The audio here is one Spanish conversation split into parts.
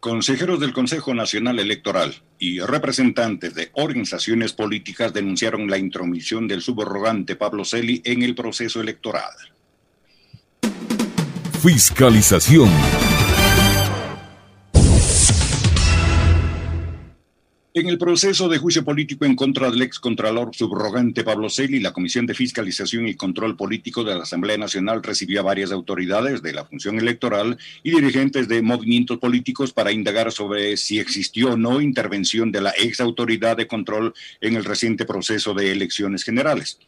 Consejeros del Consejo Nacional Electoral y representantes de organizaciones políticas denunciaron la intromisión del subrogante Pablo Celi en el proceso electoral. Fiscalización. En el proceso de juicio político en contra del excontralor subrogante Pablo Celi, la Comisión de Fiscalización y Control Político de la Asamblea Nacional recibió a varias autoridades de la función electoral y dirigentes de movimientos políticos para indagar sobre si existió o no intervención de la ex autoridad de control en el reciente proceso de elecciones generales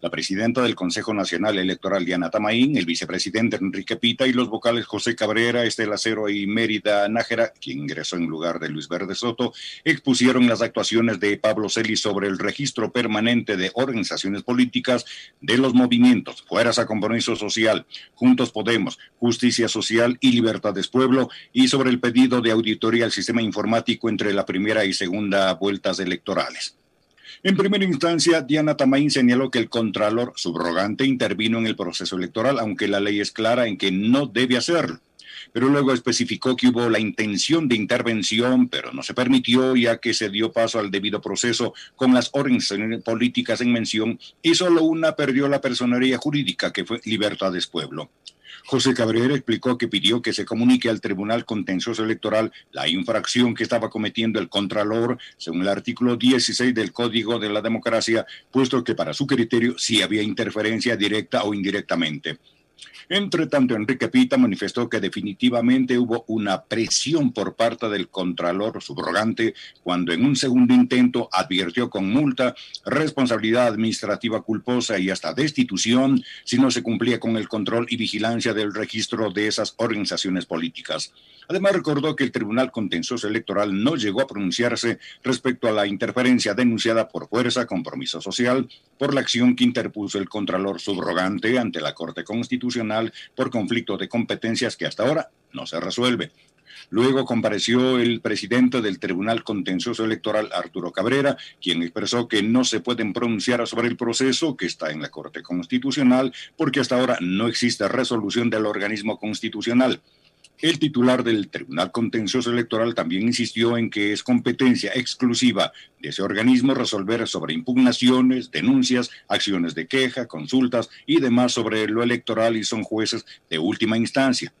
la presidenta del Consejo Nacional Electoral Diana Tamaín, el vicepresidente Enrique Pita y los vocales José Cabrera, Estela Cero y Mérida Nájera, quien ingresó en lugar de Luis Verde Soto, expusieron las actuaciones de Pablo Celi sobre el registro permanente de organizaciones políticas de los movimientos Fueras a Compromiso Social, Juntos Podemos, Justicia Social y Libertades Pueblo y sobre el pedido de auditoría al sistema informático entre la primera y segunda vueltas electorales. En primera instancia, Diana Tamaín señaló que el contralor subrogante intervino en el proceso electoral, aunque la ley es clara en que no debe hacerlo. Pero luego especificó que hubo la intención de intervención, pero no se permitió ya que se dio paso al debido proceso con las organizaciones políticas en mención y solo una perdió la personería jurídica, que fue Libertades Pueblo. José Cabrera explicó que pidió que se comunique al Tribunal Contencioso Electoral la infracción que estaba cometiendo el Contralor según el artículo 16 del Código de la Democracia, puesto que para su criterio sí había interferencia directa o indirectamente. Entre tanto, Enrique Pita manifestó que definitivamente hubo una presión por parte del Contralor subrogante cuando en un segundo intento advirtió con multa, responsabilidad administrativa culposa y hasta destitución si no se cumplía con el control y vigilancia del registro de esas organizaciones políticas. Además, recordó que el Tribunal Contencioso Electoral no llegó a pronunciarse respecto a la interferencia denunciada por Fuerza Compromiso Social por la acción que interpuso el Contralor subrogante ante la Corte Constitucional por conflicto de competencias que hasta ahora no se resuelve. Luego compareció el presidente del Tribunal Contencioso Electoral, Arturo Cabrera, quien expresó que no se pueden pronunciar sobre el proceso que está en la Corte Constitucional porque hasta ahora no existe resolución del organismo constitucional. El titular del Tribunal Contencioso Electoral también insistió en que es competencia exclusiva de ese organismo resolver sobre impugnaciones, denuncias, acciones de queja, consultas y demás sobre lo electoral y son jueces de última instancia.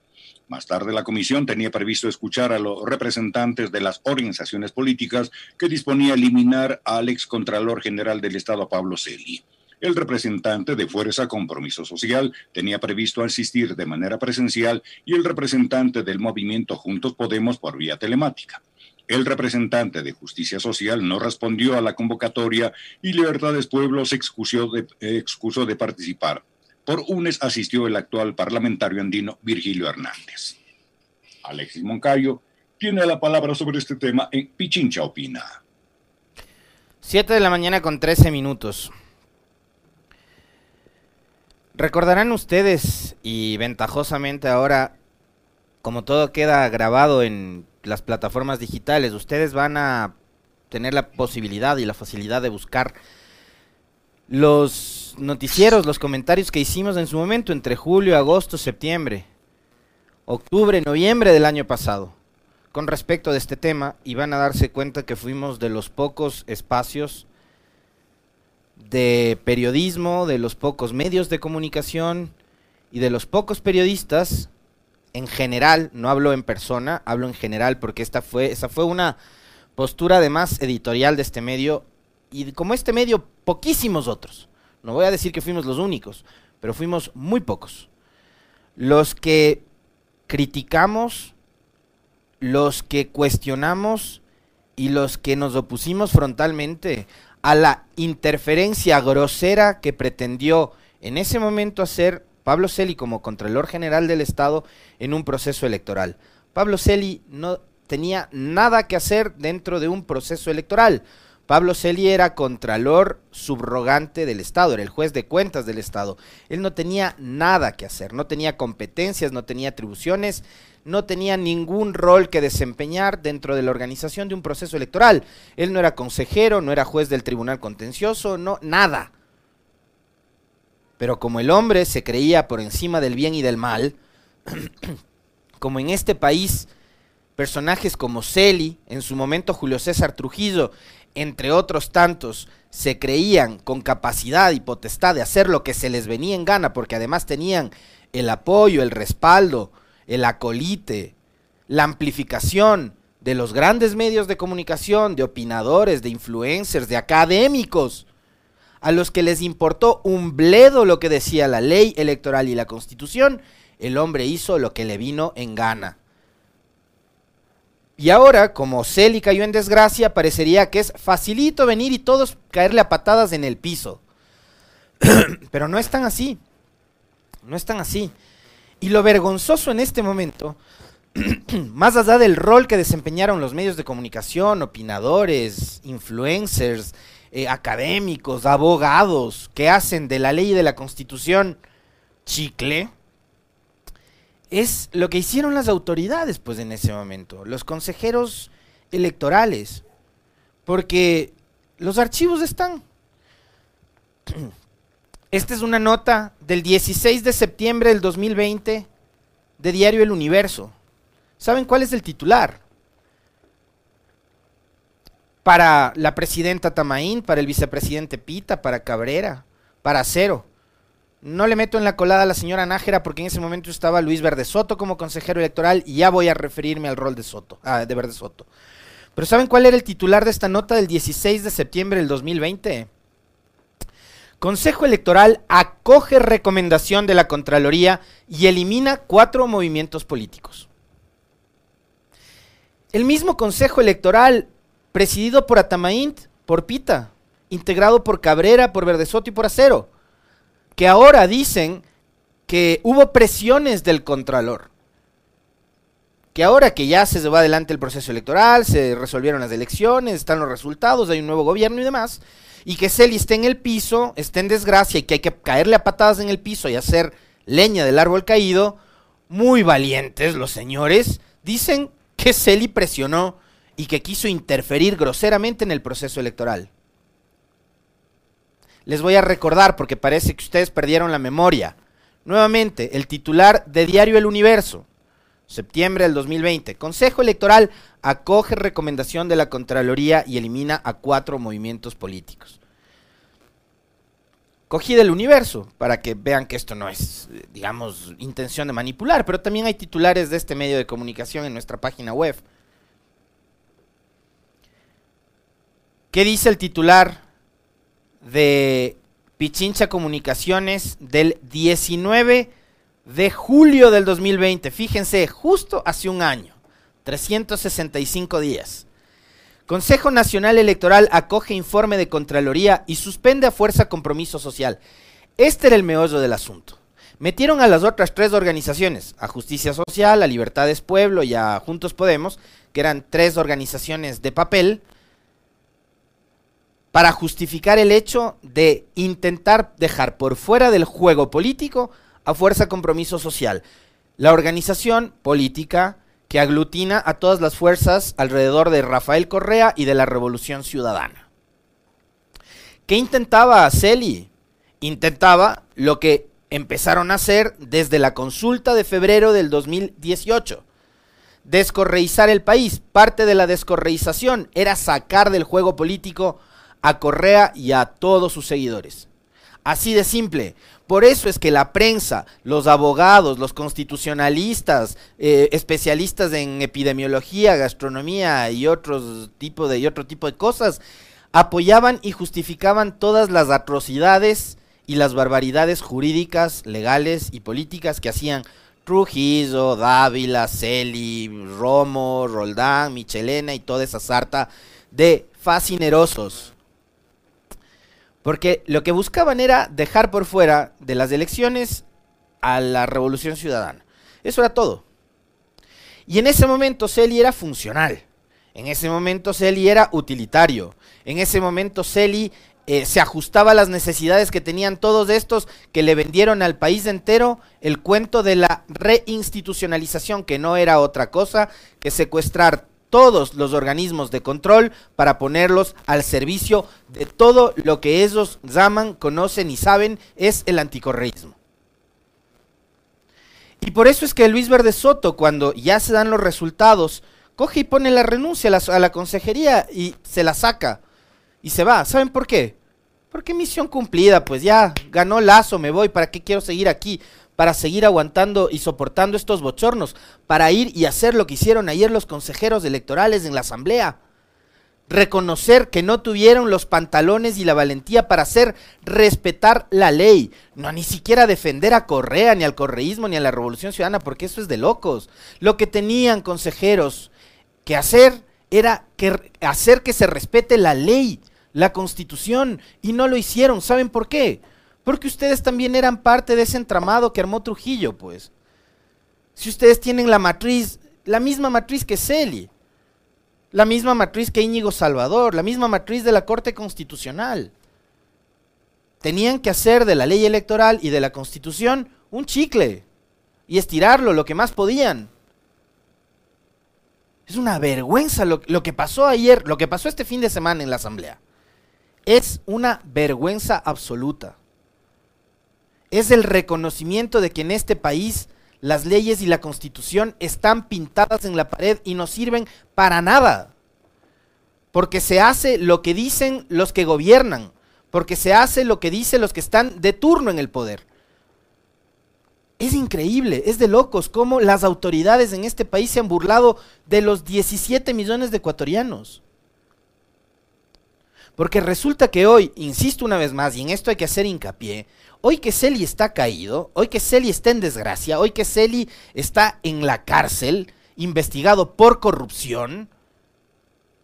Más tarde la comisión tenía previsto escuchar a los representantes de las organizaciones políticas que disponía eliminar al excontralor general del Estado Pablo Celi. El representante de Fuerza Compromiso Social tenía previsto asistir de manera presencial y el representante del movimiento Juntos Podemos por vía telemática. El representante de Justicia Social no respondió a la convocatoria y Libertades Pueblo se excusó de, excusó de participar. Por UNES asistió el actual parlamentario andino Virgilio Hernández. Alexis Moncayo tiene la palabra sobre este tema en Pichincha Opina. Siete de la mañana con trece minutos. Recordarán ustedes, y ventajosamente ahora, como todo queda grabado en las plataformas digitales, ustedes van a tener la posibilidad y la facilidad de buscar los noticieros, los comentarios que hicimos en su momento entre julio, agosto, septiembre, octubre, noviembre del año pasado con respecto de este tema y van a darse cuenta que fuimos de los pocos espacios de periodismo, de los pocos medios de comunicación y de los pocos periodistas en general, no hablo en persona, hablo en general porque esta fue, esa fue una postura además editorial de este medio y como este medio, poquísimos otros. No voy a decir que fuimos los únicos, pero fuimos muy pocos. Los que criticamos, los que cuestionamos y los que nos opusimos frontalmente a la interferencia grosera que pretendió en ese momento hacer Pablo Celi como Contralor General del Estado en un proceso electoral. Pablo Celi no tenía nada que hacer dentro de un proceso electoral. Pablo Celi era contralor subrogante del Estado, era el juez de cuentas del Estado. Él no tenía nada que hacer, no tenía competencias, no tenía atribuciones, no tenía ningún rol que desempeñar dentro de la organización de un proceso electoral. Él no era consejero, no era juez del tribunal contencioso, no, nada. Pero como el hombre se creía por encima del bien y del mal, como en este país personajes como Celi, en su momento Julio César Trujillo, entre otros tantos, se creían con capacidad y potestad de hacer lo que se les venía en gana, porque además tenían el apoyo, el respaldo, el acolite, la amplificación de los grandes medios de comunicación, de opinadores, de influencers, de académicos, a los que les importó un bledo lo que decía la ley electoral y la constitución, el hombre hizo lo que le vino en gana. Y ahora, como Celi cayó en desgracia, parecería que es facilito venir y todos caerle a patadas en el piso. Pero no es tan así. No es tan así. Y lo vergonzoso en este momento, más allá del rol que desempeñaron los medios de comunicación, opinadores, influencers, eh, académicos, abogados, que hacen de la ley y de la constitución chicle, es lo que hicieron las autoridades, pues, en ese momento, los consejeros electorales, porque los archivos están. Esta es una nota del 16 de septiembre del 2020 de Diario El Universo. ¿Saben cuál es el titular? Para la presidenta Tamaín, para el vicepresidente Pita, para Cabrera, para Cero. No le meto en la colada a la señora Nájera porque en ese momento estaba Luis Verde Soto como consejero electoral y ya voy a referirme al rol de Soto, ah, de Verde Soto. Pero ¿saben cuál era el titular de esta nota del 16 de septiembre del 2020? Consejo Electoral acoge recomendación de la Contraloría y elimina cuatro movimientos políticos. El mismo Consejo Electoral, presidido por Atamaint, por Pita, integrado por Cabrera, por Verde Soto y por Acero, que ahora dicen que hubo presiones del Contralor. Que ahora que ya se va adelante el proceso electoral, se resolvieron las elecciones, están los resultados, hay un nuevo gobierno y demás, y que Celi esté en el piso, esté en desgracia y que hay que caerle a patadas en el piso y hacer leña del árbol caído, muy valientes los señores, dicen que Celi presionó y que quiso interferir groseramente en el proceso electoral les voy a recordar porque parece que ustedes perdieron la memoria. Nuevamente, el titular de Diario El Universo, septiembre del 2020. Consejo Electoral acoge recomendación de la Contraloría y elimina a cuatro movimientos políticos. Cogí del universo para que vean que esto no es, digamos, intención de manipular, pero también hay titulares de este medio de comunicación en nuestra página web. ¿Qué dice el titular de Pichincha Comunicaciones del 19 de julio del 2020. Fíjense, justo hace un año, 365 días. Consejo Nacional Electoral acoge informe de Contraloría y suspende a fuerza compromiso social. Este era el meollo del asunto. Metieron a las otras tres organizaciones, a Justicia Social, a Libertades Pueblo y a Juntos Podemos, que eran tres organizaciones de papel, para justificar el hecho de intentar dejar por fuera del juego político a Fuerza Compromiso Social, la organización política que aglutina a todas las fuerzas alrededor de Rafael Correa y de la Revolución Ciudadana. ¿Qué intentaba Celi? Intentaba lo que empezaron a hacer desde la consulta de febrero del 2018. Descorreizar el país. Parte de la descorreización era sacar del juego político a Correa y a todos sus seguidores. Así de simple. Por eso es que la prensa, los abogados, los constitucionalistas, eh, especialistas en epidemiología, gastronomía y otros tipo de y otro tipo de cosas apoyaban y justificaban todas las atrocidades y las barbaridades jurídicas, legales y políticas que hacían Trujillo, Dávila, Celi, Romo, Roldán, Michelena y toda esa sarta de fascinerosos porque lo que buscaban era dejar por fuera de las elecciones a la revolución ciudadana. Eso era todo. Y en ese momento Celi era funcional. En ese momento Celi era utilitario. En ese momento Celi eh, se ajustaba a las necesidades que tenían todos estos que le vendieron al país entero el cuento de la reinstitucionalización, que no era otra cosa que secuestrar todos los organismos de control para ponerlos al servicio de todo lo que ellos llaman, conocen y saben es el anticorreísmo. Y por eso es que Luis Verde Soto, cuando ya se dan los resultados coge y pone la renuncia a la, consejería y se la saca y se va. ¿Saben por qué? Porque misión cumplida, pues ya ganó Lazo, me voy, ¿para qué quiero seguir aquí? Para seguir aguantando y soportando estos bochornos, para ir y hacer lo que hicieron ayer los consejeros electorales en la asamblea reconocer que no tuvieron los pantalones y la valentía para hacer respetar la ley, no ni siquiera defender a Correa, ni al correísmo, ni a la Revolución Ciudadana, porque eso es de locos. Lo que tenían consejeros que hacer era que hacer que se respete la ley, la constitución, y no lo hicieron. ¿Saben por qué? Porque ustedes también eran parte de ese entramado que armó Trujillo, pues. Si ustedes tienen la matriz, la misma matriz que Celi, la misma matriz que Íñigo Salvador, la misma matriz de la Corte Constitucional. Tenían que hacer de la ley electoral y de la Constitución un chicle y estirarlo lo que más podían. Es una vergüenza lo, lo, que pasó ayer, lo que pasó este fin de semana en la Asamblea. Es una vergüenza absoluta. Es el reconocimiento de que en este país las leyes y la constitución están pintadas en la pared y no sirven para nada. Porque se hace lo que dicen los que gobiernan, porque se hace lo que dicen los que están de turno en el poder. Es increíble, es de locos cómo las autoridades en este país se han burlado de los 17 millones de ecuatorianos. Porque resulta que hoy, insisto una vez más, y en esto hay que hacer hincapié, hoy que Celi está caído, hoy que Celi está en desgracia, hoy que Celi está en la cárcel, investigado por corrupción,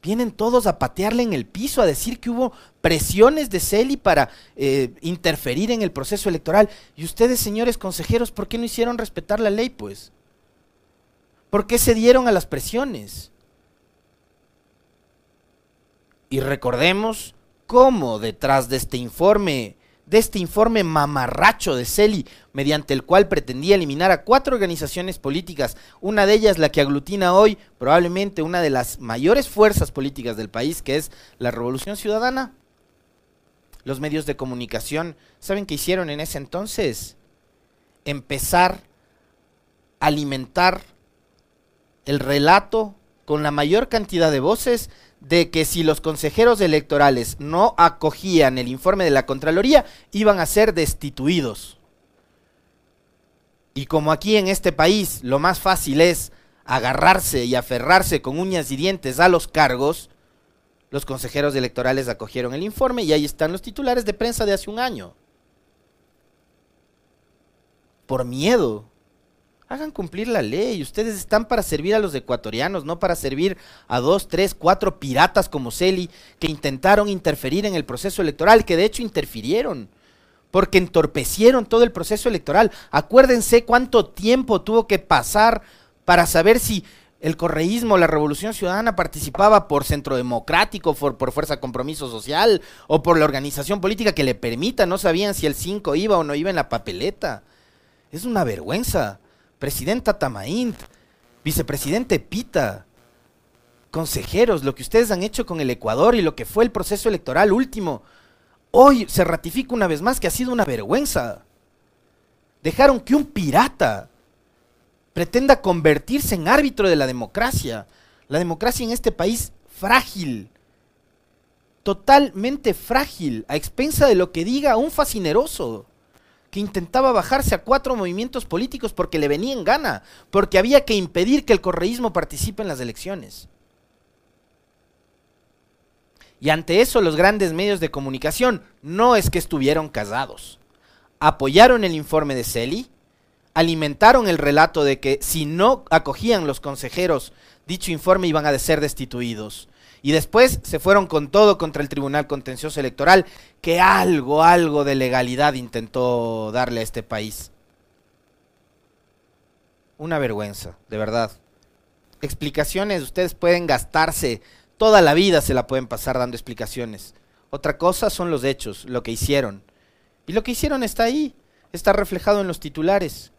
vienen todos a patearle en el piso, a decir que hubo presiones de Celi para eh, interferir en el proceso electoral. Y ustedes, señores consejeros, ¿por qué no hicieron respetar la ley, pues? ¿Por qué se dieron a las presiones? Y recordemos cómo detrás de este informe de este informe mamarracho de Celi, mediante el cual pretendía eliminar a cuatro organizaciones políticas, una de ellas la que aglutina hoy probablemente una de las mayores fuerzas políticas del país, que es la Revolución Ciudadana. Los medios de comunicación, ¿saben qué hicieron en ese entonces? Empezar a alimentar el relato con la mayor cantidad de voces de que si los consejeros electorales no acogían el informe de la Contraloría, iban a ser destituidos. Y como aquí en este país lo más fácil es agarrarse y aferrarse con uñas y dientes a los cargos, los consejeros electorales acogieron el informe y ahí están los titulares de prensa de hace un año. Por miedo Hagan cumplir la ley. Ustedes están para servir a los ecuatorianos, no para servir a dos, tres, cuatro piratas como Celi que intentaron interferir en el proceso electoral, que de hecho interfirieron, porque entorpecieron todo el proceso electoral. Acuérdense cuánto tiempo tuvo que pasar para saber si el correísmo, la revolución ciudadana participaba por centro democrático, por, por, fuerza compromiso social o por la organización política que le permita. No sabían si el 5 iba o no iba en la papeleta. Es una vergüenza presidenta Tamaint, vicepresidente Pita, consejeros, lo que ustedes han hecho con el Ecuador y lo que fue el proceso electoral último, hoy se ratifica una vez más que ha sido una vergüenza. Dejaron que un pirata pretenda convertirse en árbitro de la democracia. La democracia en este país frágil, totalmente frágil, a expensa de lo que diga un fascineroso que intentaba bajarse a cuatro movimientos políticos porque le venía en gana, porque había que impedir que el correísmo participe en las elecciones. Y ante eso los grandes medios de comunicación no es que estuvieron casados. Apoyaron el informe de Celi, alimentaron el relato de que si no acogían los consejeros dicho informe iban a ser destituidos y después se fueron con todo contra el Tribunal Contencioso Electoral, que algo, algo de legalidad intentó darle a este país. Una vergüenza, de verdad. Explicaciones, ustedes pueden gastarse, toda la vida se la pueden pasar dando explicaciones. Otra cosa son los hechos, lo que hicieron. Y lo que hicieron está ahí, está reflejado en los titulares.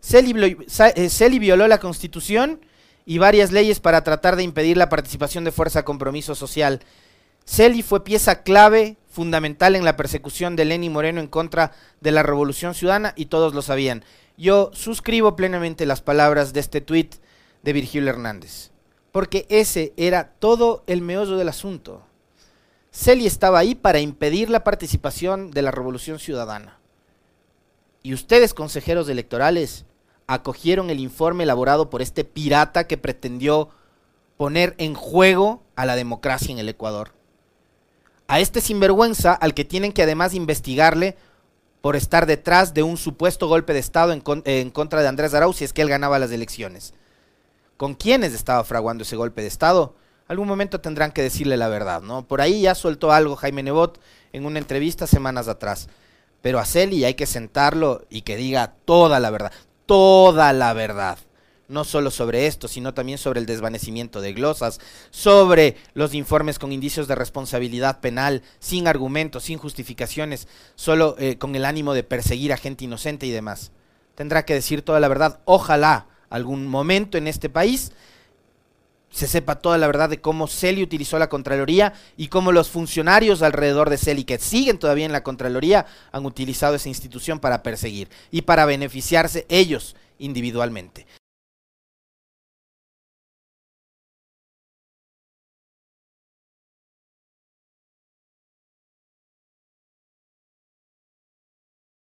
Celi, eh, violó la constitución y varias leyes para tratar de impedir la participación de Fuerza Compromiso Social. Celi fue pieza clave, fundamental en la persecución de Lenny Moreno en contra de la Revolución Ciudadana y todos lo sabían. Yo suscribo plenamente las palabras de este tuit de Virgilio Hernández. Porque ese era todo el meollo del asunto. Celi estaba ahí para impedir la participación de la revolución ciudadana. Y ustedes, consejeros electorales, acogieron el informe elaborado por este pirata que pretendió poner en juego a la democracia en el Ecuador. A este sinvergüenza al que tienen que además investigarle por estar detrás de un supuesto golpe de Estado en, contra de Andrés Arauz si es que él ganaba las elecciones. ¿Con quiénes estaba fraguando ese golpe de Estado? Algún momento tendrán que decirle la verdad, ¿no? Por ahí ya soltó algo Jaime Nebot en una entrevista semanas atrás. Pero a Celi hay que sentarlo y que diga toda la verdad, toda la verdad no solo sobre esto, sino también sobre el desvanecimiento de glosas, sobre los informes con indicios de responsabilidad penal, sin argumentos, sin justificaciones, solo eh, con el ánimo de perseguir a gente inocente y demás. Tendrá que decir toda la verdad. Ojalá algún momento en este país se sepa toda la verdad de cómo Celi utilizó la Contraloría y cómo los funcionarios alrededor de Celi, que siguen todavía en la Contraloría, han utilizado esa institución para perseguir y para beneficiarse ellos individualmente.